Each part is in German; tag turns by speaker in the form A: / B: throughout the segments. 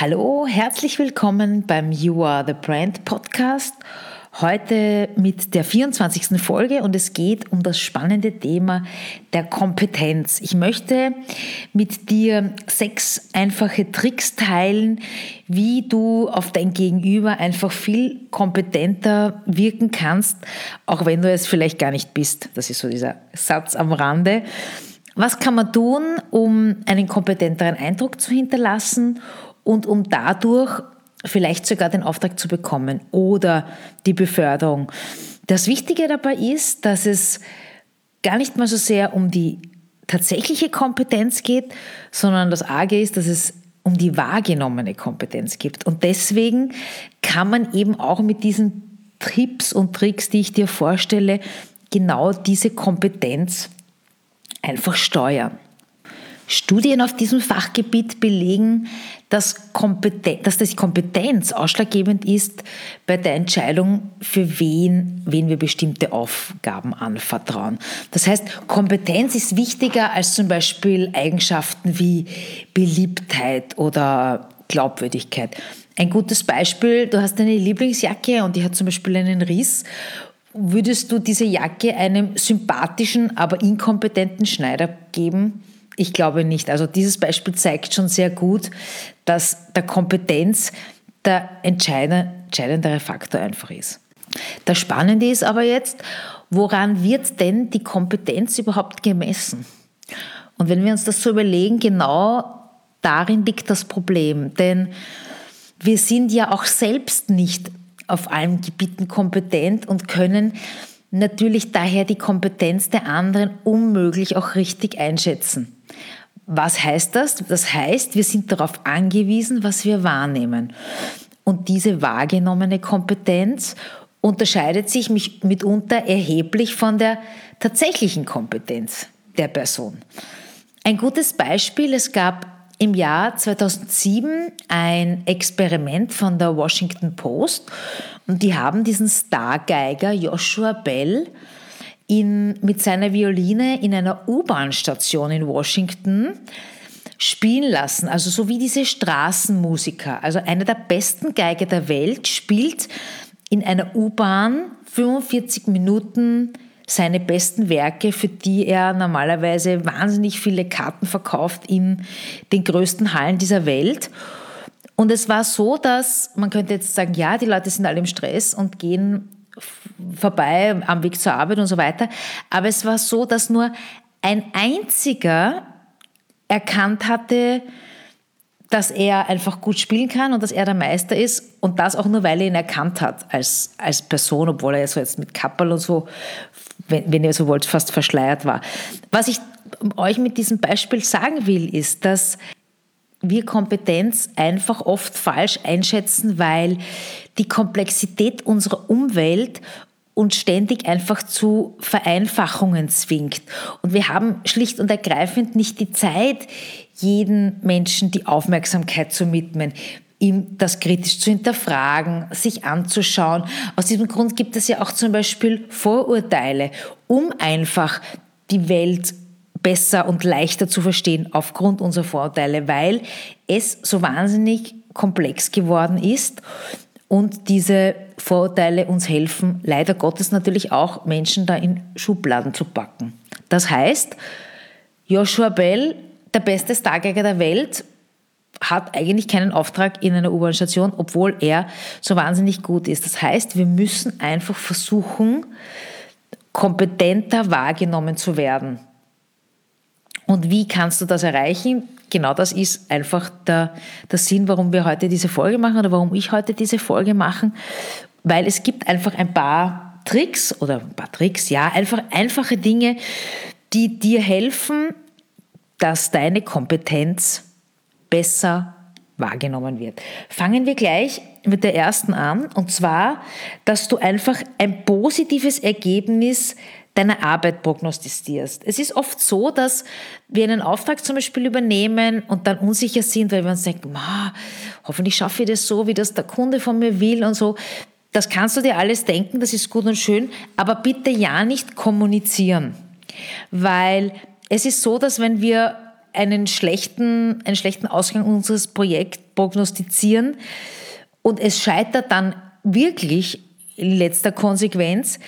A: Hallo, herzlich willkommen beim You Are the Brand Podcast. Heute mit der 24. Folge und es geht um das spannende Thema der Kompetenz. Ich möchte mit dir sechs einfache Tricks teilen, wie du auf dein Gegenüber einfach viel kompetenter wirken kannst, auch wenn du es vielleicht gar nicht bist. Das ist so dieser Satz am Rande. Was kann man tun, um einen kompetenteren Eindruck zu hinterlassen? Und um dadurch vielleicht sogar den Auftrag zu bekommen oder die Beförderung. Das Wichtige dabei ist, dass es gar nicht mal so sehr um die tatsächliche Kompetenz geht, sondern das Arge ist, dass es um die wahrgenommene Kompetenz gibt. Und deswegen kann man eben auch mit diesen Tipps und Tricks, die ich dir vorstelle, genau diese Kompetenz einfach steuern. Studien auf diesem Fachgebiet belegen, dass, Kompeten dass das Kompetenz ausschlaggebend ist bei der Entscheidung, für wen, wen wir bestimmte Aufgaben anvertrauen. Das heißt, Kompetenz ist wichtiger als zum Beispiel Eigenschaften wie Beliebtheit oder Glaubwürdigkeit. Ein gutes Beispiel, du hast eine Lieblingsjacke und die hat zum Beispiel einen Riss. Würdest du diese Jacke einem sympathischen, aber inkompetenten Schneider geben? Ich glaube nicht. Also dieses Beispiel zeigt schon sehr gut, dass der Kompetenz der entscheidendere Faktor einfach ist. Das Spannende ist aber jetzt, woran wird denn die Kompetenz überhaupt gemessen? Und wenn wir uns das so überlegen, genau darin liegt das Problem. Denn wir sind ja auch selbst nicht auf allen Gebieten kompetent und können natürlich daher die Kompetenz der anderen unmöglich auch richtig einschätzen. Was heißt das? Das heißt, wir sind darauf angewiesen, was wir wahrnehmen. Und diese wahrgenommene Kompetenz unterscheidet sich mitunter erheblich von der tatsächlichen Kompetenz der Person. Ein gutes Beispiel, es gab im Jahr 2007 ein Experiment von der Washington Post und die haben diesen Stargeiger Joshua Bell in, mit seiner Violine in einer U-Bahn-Station in Washington spielen lassen, also so wie diese Straßenmusiker. Also einer der besten Geiger der Welt spielt in einer U-Bahn 45 Minuten seine besten Werke, für die er normalerweise wahnsinnig viele Karten verkauft in den größten Hallen dieser Welt. Und es war so, dass man könnte jetzt sagen, ja, die Leute sind alle im Stress und gehen vorbei am Weg zur Arbeit und so weiter. Aber es war so, dass nur ein einziger erkannt hatte, dass er einfach gut spielen kann und dass er der Meister ist und das auch nur, weil er ihn erkannt hat als, als Person, obwohl er so jetzt mit Kappel und so, wenn, wenn ihr so wollt, fast verschleiert war. Was ich euch mit diesem Beispiel sagen will, ist, dass wir Kompetenz einfach oft falsch einschätzen, weil die Komplexität unserer Umwelt uns ständig einfach zu Vereinfachungen zwingt. Und wir haben schlicht und ergreifend nicht die Zeit, jeden Menschen die Aufmerksamkeit zu widmen ihm das kritisch zu hinterfragen, sich anzuschauen. Aus diesem Grund gibt es ja auch zum Beispiel Vorurteile, um einfach die Welt besser und leichter zu verstehen aufgrund unserer Vorurteile, weil es so wahnsinnig komplex geworden ist und diese Vorurteile uns helfen, leider Gottes natürlich auch Menschen da in Schubladen zu packen. Das heißt, Joshua Bell, der beste Stargeiger der Welt, hat eigentlich keinen Auftrag in einer U-Bahn-Station, obwohl er so wahnsinnig gut ist. Das heißt, wir müssen einfach versuchen, kompetenter wahrgenommen zu werden. Und wie kannst du das erreichen? Genau das ist einfach der, der Sinn, warum wir heute diese Folge machen oder warum ich heute diese Folge mache, weil es gibt einfach ein paar Tricks oder ein paar Tricks, ja, einfach einfache Dinge, die dir helfen, dass deine Kompetenz besser wahrgenommen wird. Fangen wir gleich mit der ersten an, und zwar, dass du einfach ein positives Ergebnis deiner Arbeit prognostizierst. Es ist oft so, dass wir einen Auftrag zum Beispiel übernehmen und dann unsicher sind, weil wir uns denken, hoffentlich schaffe ich das so, wie das der Kunde von mir will und so. Das kannst du dir alles denken, das ist gut und schön, aber bitte ja nicht kommunizieren. Weil es ist so, dass wenn wir einen schlechten, einen schlechten Ausgang unseres Projekts prognostizieren und es scheitert dann wirklich in letzter Konsequenz,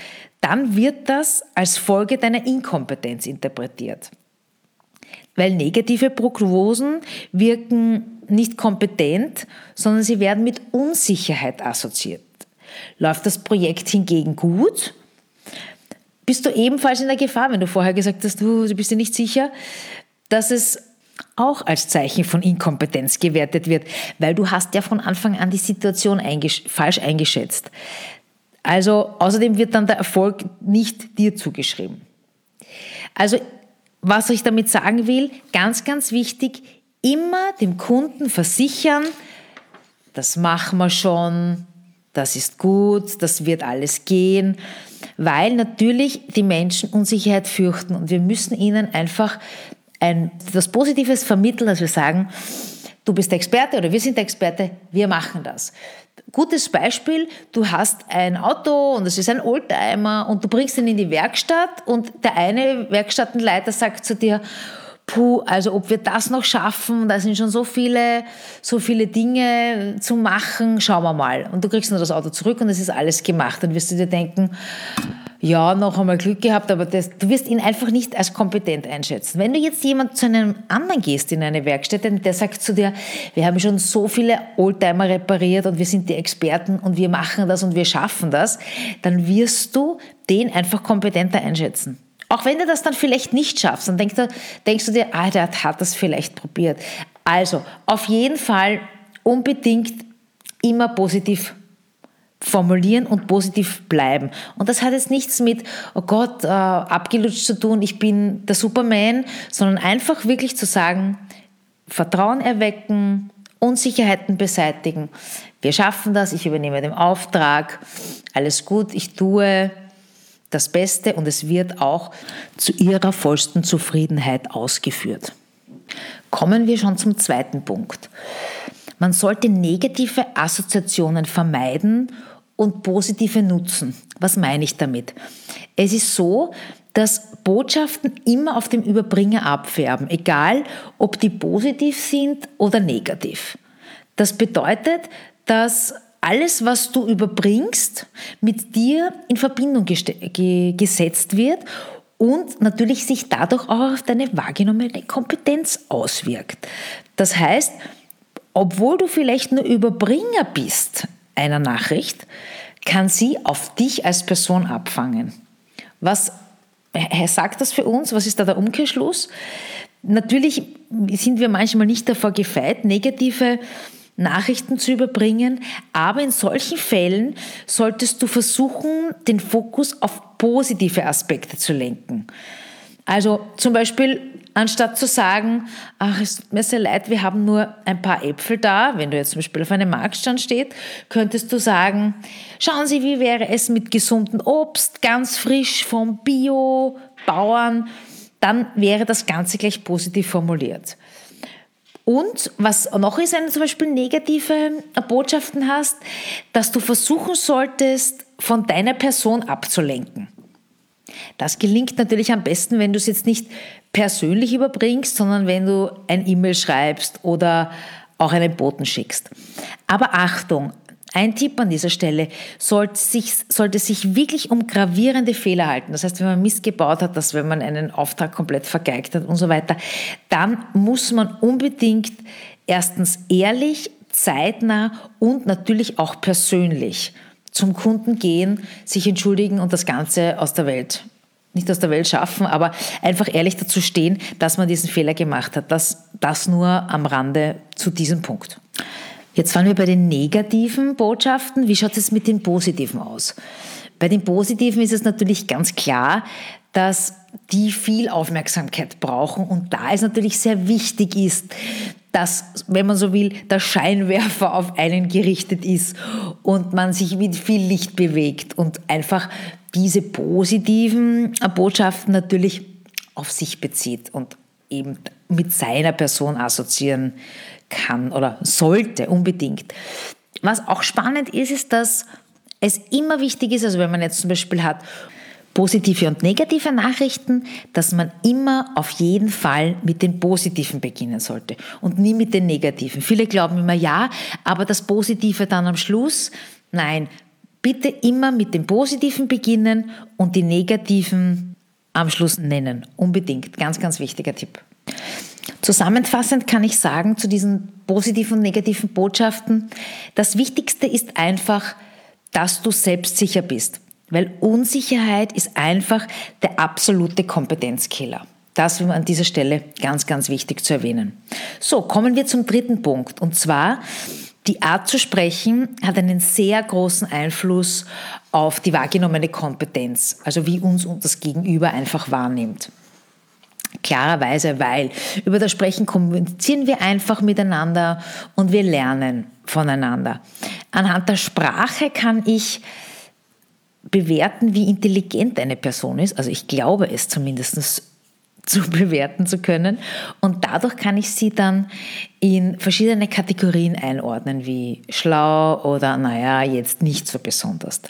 A: dann wird das als Folge deiner Inkompetenz interpretiert. Weil negative Prognosen wirken nicht kompetent, sondern sie werden mit Unsicherheit assoziiert. Läuft das Projekt hingegen gut, bist du ebenfalls in der Gefahr, wenn du vorher gesagt hast, du, bist dir nicht sicher, dass es auch als Zeichen von Inkompetenz gewertet wird, weil du hast ja von Anfang an die Situation eingesch falsch eingeschätzt. Also außerdem wird dann der Erfolg nicht dir zugeschrieben. Also was ich damit sagen will, ganz, ganz wichtig, immer dem Kunden versichern, das machen wir schon, das ist gut, das wird alles gehen, weil natürlich die Menschen Unsicherheit fürchten und wir müssen ihnen einfach ein, das Positives vermitteln, dass wir sagen, du bist Experte oder wir sind Experte, wir machen das. Gutes Beispiel, du hast ein Auto und es ist ein Oldtimer und du bringst ihn in die Werkstatt und der eine Werkstattenleiter sagt zu dir, puh, also ob wir das noch schaffen, da sind schon so viele, so viele Dinge zu machen, schauen wir mal. Und du kriegst nur das Auto zurück und es ist alles gemacht. Dann wirst du dir denken, ja, noch einmal Glück gehabt, aber das, du wirst ihn einfach nicht als kompetent einschätzen. Wenn du jetzt jemand zu einem anderen gehst in eine Werkstatt, der sagt zu dir, wir haben schon so viele Oldtimer repariert und wir sind die Experten und wir machen das und wir schaffen das, dann wirst du den einfach kompetenter einschätzen. Auch wenn du das dann vielleicht nicht schaffst, dann denkst du, denkst du dir, ah, der hat das vielleicht probiert. Also, auf jeden Fall unbedingt immer positiv formulieren und positiv bleiben. Und das hat jetzt nichts mit, oh Gott, äh, abgelutscht zu tun, ich bin der Superman, sondern einfach wirklich zu sagen, Vertrauen erwecken, Unsicherheiten beseitigen. Wir schaffen das, ich übernehme den Auftrag, alles gut, ich tue das Beste und es wird auch zu ihrer vollsten Zufriedenheit ausgeführt. Kommen wir schon zum zweiten Punkt. Man sollte negative Assoziationen vermeiden und positive nutzen. Was meine ich damit? Es ist so, dass Botschaften immer auf dem Überbringer abfärben, egal ob die positiv sind oder negativ. Das bedeutet, dass alles, was du überbringst, mit dir in Verbindung gesetzt wird und natürlich sich dadurch auch auf deine wahrgenommene Kompetenz auswirkt. Das heißt, obwohl du vielleicht nur Überbringer bist einer Nachricht, kann sie auf dich als Person abfangen. Was sagt das für uns? Was ist da der Umkehrschluss? Natürlich sind wir manchmal nicht davor gefeit, negative Nachrichten zu überbringen, aber in solchen Fällen solltest du versuchen, den Fokus auf positive Aspekte zu lenken. Also zum Beispiel, anstatt zu sagen, ach, es tut mir sehr leid, wir haben nur ein paar Äpfel da, wenn du jetzt zum Beispiel auf einem Marktstand steht, könntest du sagen, schauen Sie, wie wäre es mit gesundem Obst, ganz frisch vom Bio-Bauern, dann wäre das Ganze gleich positiv formuliert. Und was noch ist, wenn du zum Beispiel negative Botschaften hast, dass du versuchen solltest, von deiner Person abzulenken. Das gelingt natürlich am besten, wenn du es jetzt nicht persönlich überbringst, sondern wenn du ein E-Mail schreibst oder auch einen Boten schickst. Aber Achtung, ein Tipp an dieser Stelle, sollte sich, sollte sich wirklich um gravierende Fehler halten. Das heißt, wenn man Mist gebaut hat, dass wenn man einen Auftrag komplett vergeigt hat und so weiter, dann muss man unbedingt erstens ehrlich, zeitnah und natürlich auch persönlich zum Kunden gehen, sich entschuldigen und das Ganze aus der Welt nicht aus der Welt schaffen, aber einfach ehrlich dazu stehen, dass man diesen Fehler gemacht hat. Das, das nur am Rande zu diesem Punkt. Jetzt waren wir bei den negativen Botschaften. Wie schaut es mit den positiven aus? Bei den positiven ist es natürlich ganz klar, dass die viel Aufmerksamkeit brauchen und da es natürlich sehr wichtig ist, dass, wenn man so will, der Scheinwerfer auf einen gerichtet ist und man sich mit viel Licht bewegt und einfach diese positiven Botschaften natürlich auf sich bezieht und eben mit seiner Person assoziieren kann oder sollte unbedingt. Was auch spannend ist, ist, dass es immer wichtig ist, also wenn man jetzt zum Beispiel hat, positive und negative Nachrichten, dass man immer auf jeden Fall mit den positiven beginnen sollte und nie mit den negativen. Viele glauben immer ja, aber das Positive dann am Schluss. Nein, bitte immer mit den positiven beginnen und die negativen am Schluss nennen. Unbedingt. Ganz, ganz wichtiger Tipp. Zusammenfassend kann ich sagen zu diesen positiven und negativen Botschaften, das Wichtigste ist einfach, dass du selbstsicher bist. Weil Unsicherheit ist einfach der absolute Kompetenzkiller. Das ist an dieser Stelle ganz, ganz wichtig zu erwähnen. So, kommen wir zum dritten Punkt. Und zwar, die Art zu sprechen hat einen sehr großen Einfluss auf die wahrgenommene Kompetenz, also wie uns das Gegenüber einfach wahrnimmt. Klarerweise, weil über das Sprechen kommunizieren wir einfach miteinander und wir lernen voneinander. Anhand der Sprache kann ich bewerten, wie intelligent eine Person ist. Also ich glaube es zumindest zu bewerten zu können. Und dadurch kann ich sie dann in verschiedene Kategorien einordnen, wie schlau oder naja, jetzt nicht so besonders.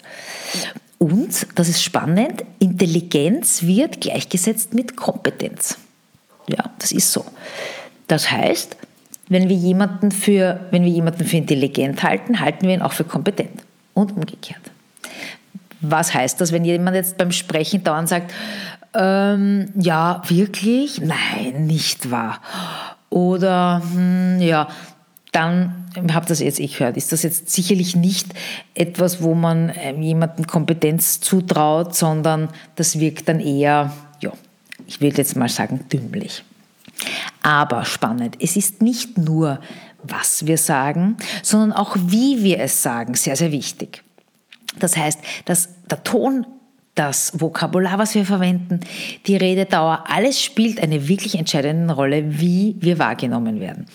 A: Und, das ist spannend, Intelligenz wird gleichgesetzt mit Kompetenz. Ja, das ist so. Das heißt, wenn wir jemanden für, wenn wir jemanden für intelligent halten, halten wir ihn auch für kompetent und umgekehrt. Was heißt das, wenn jemand jetzt beim Sprechen dauernd sagt, ähm, ja, wirklich? Nein, nicht wahr. Oder hm, ja, dann habe das jetzt ich gehört, ist das jetzt sicherlich nicht etwas, wo man ähm, jemandem Kompetenz zutraut, sondern das wirkt dann eher, ja, ich will jetzt mal sagen, dümmlich. Aber spannend, es ist nicht nur, was wir sagen, sondern auch, wie wir es sagen, sehr, sehr wichtig. Das heißt, dass der Ton, das Vokabular, was wir verwenden, die Rededauer, alles spielt eine wirklich entscheidende Rolle, wie wir wahrgenommen werden.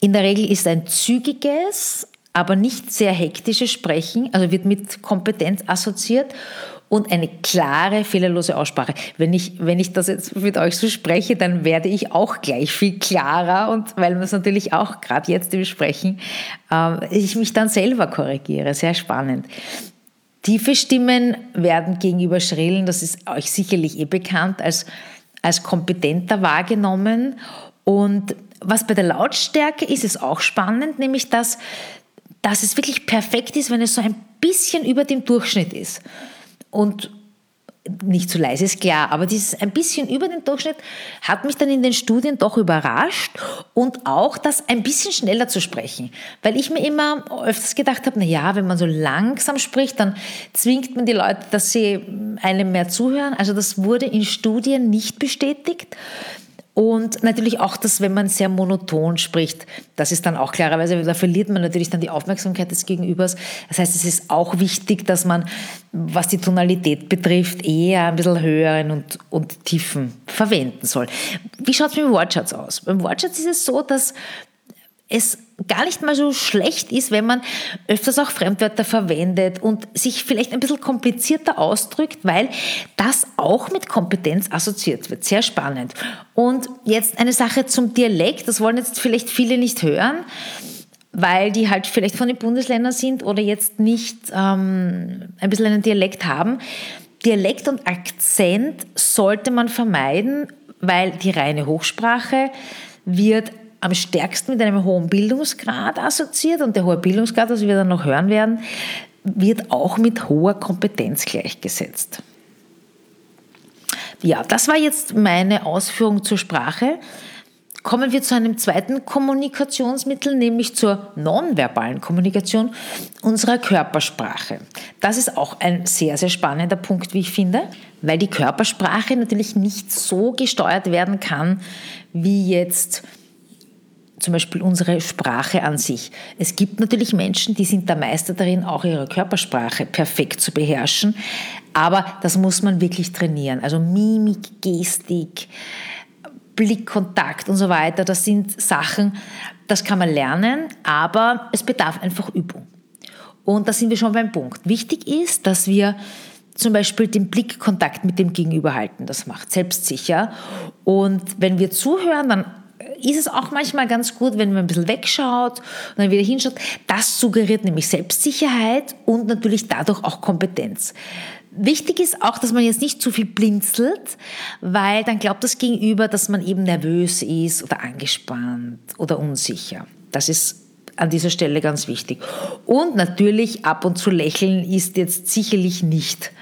A: In der Regel ist ein zügiges, aber nicht sehr hektisches Sprechen, also wird mit Kompetenz assoziiert und eine klare, fehlerlose Aussprache. Wenn ich, wenn ich das jetzt mit euch so spreche, dann werde ich auch gleich viel klarer und weil man es natürlich auch gerade jetzt im Sprechen, äh, ich mich dann selber korrigiere. Sehr spannend. Tiefe Stimmen werden gegenüber schrillen, das ist euch sicherlich eh bekannt, als, als kompetenter wahrgenommen. Und was bei der Lautstärke ist, ist auch spannend, nämlich dass, dass es wirklich perfekt ist, wenn es so ein bisschen über dem Durchschnitt ist und nicht zu leise ist klar, aber dieses ein bisschen über den Durchschnitt hat mich dann in den Studien doch überrascht und auch das ein bisschen schneller zu sprechen, weil ich mir immer öfters gedacht habe, na ja, wenn man so langsam spricht, dann zwingt man die Leute, dass sie einem mehr zuhören. Also das wurde in Studien nicht bestätigt. Und natürlich auch das, wenn man sehr monoton spricht, das ist dann auch klarerweise, da verliert man natürlich dann die Aufmerksamkeit des Gegenübers. Das heißt, es ist auch wichtig, dass man, was die Tonalität betrifft, eher ein bisschen höheren und, und tiefen verwenden soll. Wie schaut es mit dem Wortschatz aus? Beim Wortschatz ist es so, dass es gar nicht mal so schlecht ist, wenn man öfters auch Fremdwörter verwendet und sich vielleicht ein bisschen komplizierter ausdrückt, weil das auch mit Kompetenz assoziiert wird. Sehr spannend. Und jetzt eine Sache zum Dialekt, das wollen jetzt vielleicht viele nicht hören, weil die halt vielleicht von den Bundesländern sind oder jetzt nicht ähm, ein bisschen einen Dialekt haben. Dialekt und Akzent sollte man vermeiden, weil die reine Hochsprache wird am stärksten mit einem hohen Bildungsgrad assoziiert und der hohe Bildungsgrad, was wir dann noch hören werden, wird auch mit hoher Kompetenz gleichgesetzt. Ja, das war jetzt meine Ausführung zur Sprache. Kommen wir zu einem zweiten Kommunikationsmittel, nämlich zur nonverbalen Kommunikation unserer Körpersprache. Das ist auch ein sehr, sehr spannender Punkt, wie ich finde, weil die Körpersprache natürlich nicht so gesteuert werden kann, wie jetzt zum Beispiel unsere Sprache an sich. Es gibt natürlich Menschen, die sind der Meister darin, auch ihre Körpersprache perfekt zu beherrschen, aber das muss man wirklich trainieren. Also Mimik, Gestik, Blickkontakt und so weiter, das sind Sachen, das kann man lernen, aber es bedarf einfach Übung. Und da sind wir schon beim Punkt. Wichtig ist, dass wir zum Beispiel den Blickkontakt mit dem Gegenüber halten. Das macht selbstsicher. Und wenn wir zuhören, dann ist es auch manchmal ganz gut, wenn man ein bisschen wegschaut und dann wieder hinschaut. Das suggeriert nämlich Selbstsicherheit und natürlich dadurch auch Kompetenz. Wichtig ist auch, dass man jetzt nicht zu viel blinzelt, weil dann glaubt das Gegenüber, dass man eben nervös ist oder angespannt oder unsicher. Das ist an dieser Stelle ganz wichtig. Und natürlich ab und zu lächeln ist jetzt sicherlich nicht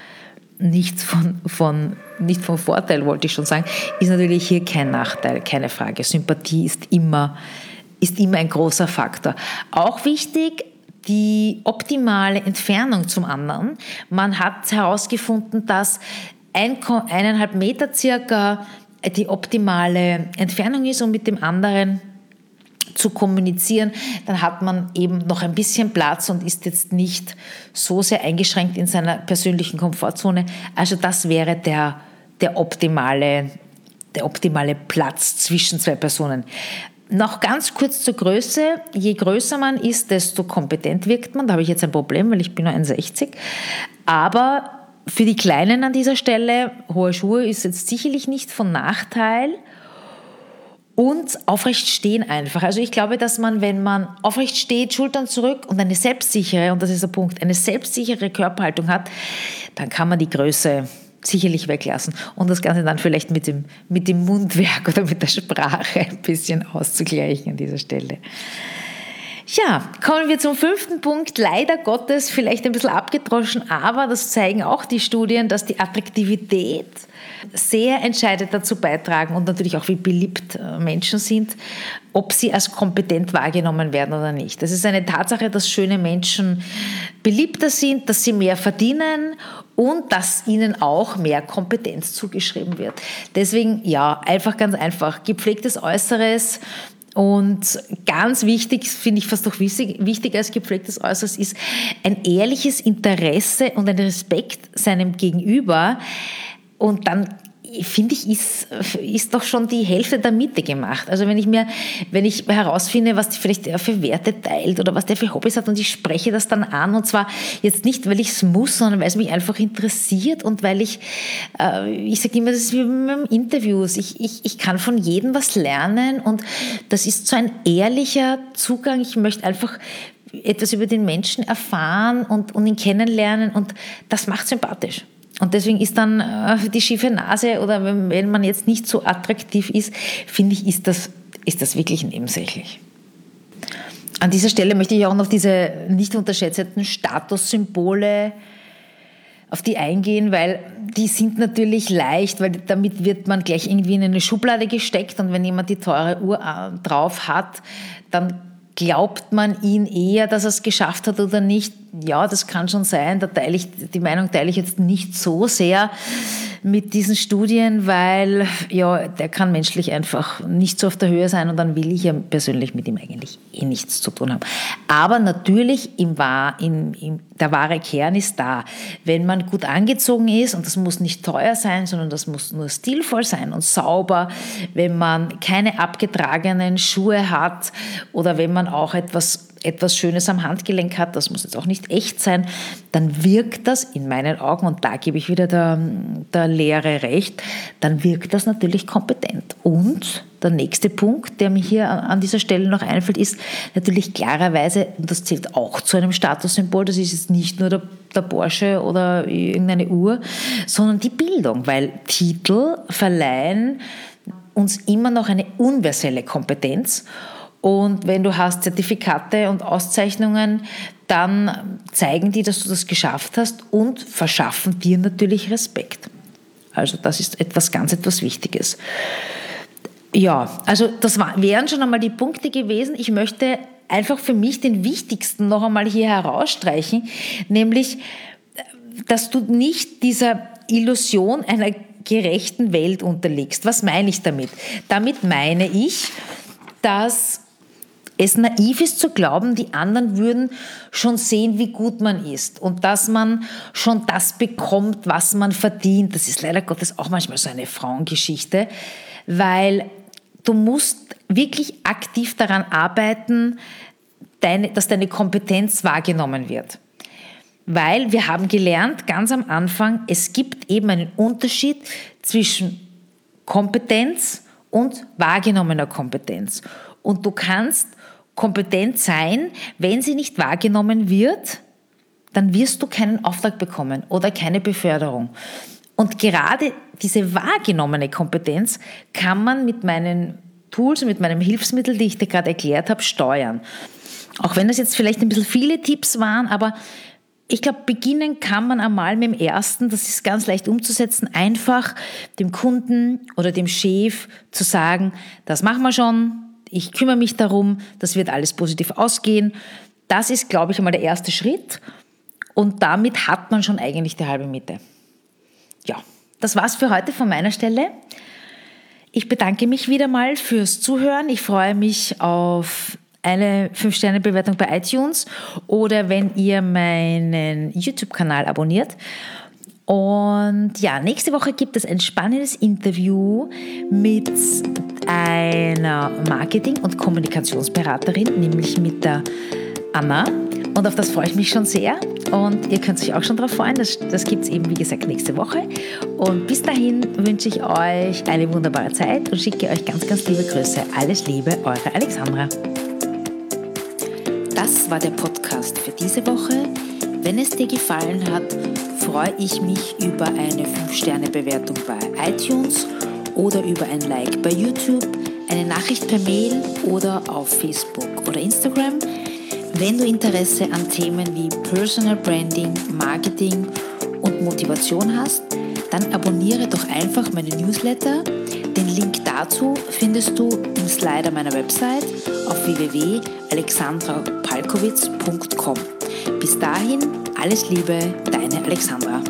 A: nichts von, von, nicht von Vorteil, wollte ich schon sagen, ist natürlich hier kein Nachteil, keine Frage. Sympathie ist immer, ist immer ein großer Faktor. Auch wichtig, die optimale Entfernung zum anderen. Man hat herausgefunden, dass ein, eineinhalb Meter circa die optimale Entfernung ist, um mit dem anderen zu kommunizieren, dann hat man eben noch ein bisschen Platz und ist jetzt nicht so sehr eingeschränkt in seiner persönlichen Komfortzone. Also das wäre der, der, optimale, der optimale Platz zwischen zwei Personen. Noch ganz kurz zur Größe. Je größer man ist, desto kompetent wirkt man. Da habe ich jetzt ein Problem, weil ich bin nur 1,60. Aber für die Kleinen an dieser Stelle, hohe Schuhe ist jetzt sicherlich nicht von Nachteil und aufrecht stehen einfach. Also ich glaube, dass man, wenn man aufrecht steht, Schultern zurück und eine selbstsichere, und das ist der Punkt, eine selbstsichere Körperhaltung hat, dann kann man die Größe sicherlich weglassen und das Ganze dann vielleicht mit dem, mit dem Mundwerk oder mit der Sprache ein bisschen auszugleichen an dieser Stelle. Ja, kommen wir zum fünften Punkt. Leider Gottes vielleicht ein bisschen abgedroschen, aber das zeigen auch die Studien, dass die Attraktivität sehr entscheidend dazu beitragen und natürlich auch wie beliebt äh, Menschen sind, ob sie als kompetent wahrgenommen werden oder nicht. Das ist eine Tatsache, dass schöne Menschen beliebter sind, dass sie mehr verdienen und dass ihnen auch mehr Kompetenz zugeschrieben wird. Deswegen ja, einfach ganz einfach, gepflegtes Äußeres, und ganz wichtig, finde ich fast noch wichtig, wichtiger als gepflegtes Äußeres, ist ein ehrliches Interesse und ein Respekt seinem Gegenüber. Und dann finde ich, ist, ist doch schon die Hälfte der Miete gemacht. Also wenn ich mir, wenn ich herausfinde, was vielleicht der für Werte teilt oder was der für Hobbys hat und ich spreche das dann an und zwar jetzt nicht, weil ich es muss, sondern weil es mich einfach interessiert und weil ich, äh, ich sage immer, das ist wie beim Interviews. Ich, ich, ich kann von jedem was lernen und das ist so ein ehrlicher Zugang. Ich möchte einfach etwas über den Menschen erfahren und, und ihn kennenlernen und das macht sympathisch. Und deswegen ist dann äh, die schiefe Nase oder wenn man jetzt nicht so attraktiv ist, finde ich, ist das, ist das wirklich nebensächlich. An dieser Stelle möchte ich auch noch diese nicht unterschätzten Statussymbole auf die eingehen, weil die sind natürlich leicht, weil damit wird man gleich irgendwie in eine Schublade gesteckt und wenn jemand die teure Uhr äh, drauf hat, dann Glaubt man ihn eher, dass er es geschafft hat oder nicht? Ja, das kann schon sein. Da teile ich, die Meinung teile ich jetzt nicht so sehr mit diesen Studien, weil ja, der kann menschlich einfach nicht so auf der Höhe sein und dann will ich ja persönlich mit ihm eigentlich eh nichts zu tun haben. Aber natürlich im, im, im, der wahre Kern ist da. Wenn man gut angezogen ist, und das muss nicht teuer sein, sondern das muss nur stilvoll sein und sauber, wenn man keine abgetragenen Schuhe hat oder wenn man auch etwas etwas Schönes am Handgelenk hat, das muss jetzt auch nicht echt sein, dann wirkt das in meinen Augen, und da gebe ich wieder der, der Lehre recht, dann wirkt das natürlich kompetent. Und der nächste Punkt, der mir hier an dieser Stelle noch einfällt, ist natürlich klarerweise, und das zählt auch zu einem Statussymbol, das ist jetzt nicht nur der, der Porsche oder irgendeine Uhr, sondern die Bildung, weil Titel verleihen uns immer noch eine universelle Kompetenz und wenn du hast Zertifikate und Auszeichnungen, dann zeigen die, dass du das geschafft hast und verschaffen dir natürlich Respekt. Also das ist etwas ganz etwas Wichtiges. Ja, also das wären schon einmal die Punkte gewesen. Ich möchte einfach für mich den wichtigsten noch einmal hier herausstreichen, nämlich, dass du nicht dieser Illusion einer gerechten Welt unterliegst. Was meine ich damit? Damit meine ich, dass es naiv ist zu glauben, die anderen würden schon sehen, wie gut man ist und dass man schon das bekommt, was man verdient. Das ist leider Gottes auch manchmal so eine Frauengeschichte, weil du musst wirklich aktiv daran arbeiten, deine, dass deine Kompetenz wahrgenommen wird. Weil wir haben gelernt, ganz am Anfang, es gibt eben einen Unterschied zwischen Kompetenz und wahrgenommener Kompetenz. Und du kannst kompetent sein, wenn sie nicht wahrgenommen wird, dann wirst du keinen Auftrag bekommen oder keine Beförderung. Und gerade diese wahrgenommene Kompetenz kann man mit meinen Tools mit meinem Hilfsmittel, die ich dir gerade erklärt habe, steuern. Auch wenn das jetzt vielleicht ein bisschen viele Tipps waren, aber ich glaube, beginnen kann man einmal mit dem ersten, das ist ganz leicht umzusetzen, einfach dem Kunden oder dem Chef zu sagen, das machen wir schon, ich kümmere mich darum, das wird alles positiv ausgehen. Das ist, glaube ich, einmal der erste Schritt. Und damit hat man schon eigentlich die halbe Miete. Ja, das war's für heute von meiner Stelle. Ich bedanke mich wieder mal fürs Zuhören. Ich freue mich auf eine 5-Sterne-Bewertung bei iTunes oder wenn ihr meinen YouTube-Kanal abonniert. Und ja, nächste Woche gibt es ein spannendes Interview mit einer Marketing- und Kommunikationsberaterin, nämlich mit der Anna. Und auf das freue ich mich schon sehr. Und ihr könnt euch auch schon darauf freuen. Das, das gibt es eben, wie gesagt, nächste Woche. Und bis dahin wünsche ich euch eine wunderbare Zeit und schicke euch ganz, ganz liebe Grüße. Alles Liebe, eure Alexandra. Das war der Podcast für diese Woche. Wenn es dir gefallen hat, freue ich mich über eine 5-Sterne-Bewertung bei iTunes oder über ein Like bei YouTube, eine Nachricht per Mail oder auf Facebook oder Instagram. Wenn du Interesse an Themen wie Personal Branding, Marketing und Motivation hast, dann abonniere doch einfach meine Newsletter. Den Link dazu findest du im Slider meiner Website auf www.alexandrapalkowitz.com. Bis dahin, alles Liebe, deine Alexandra.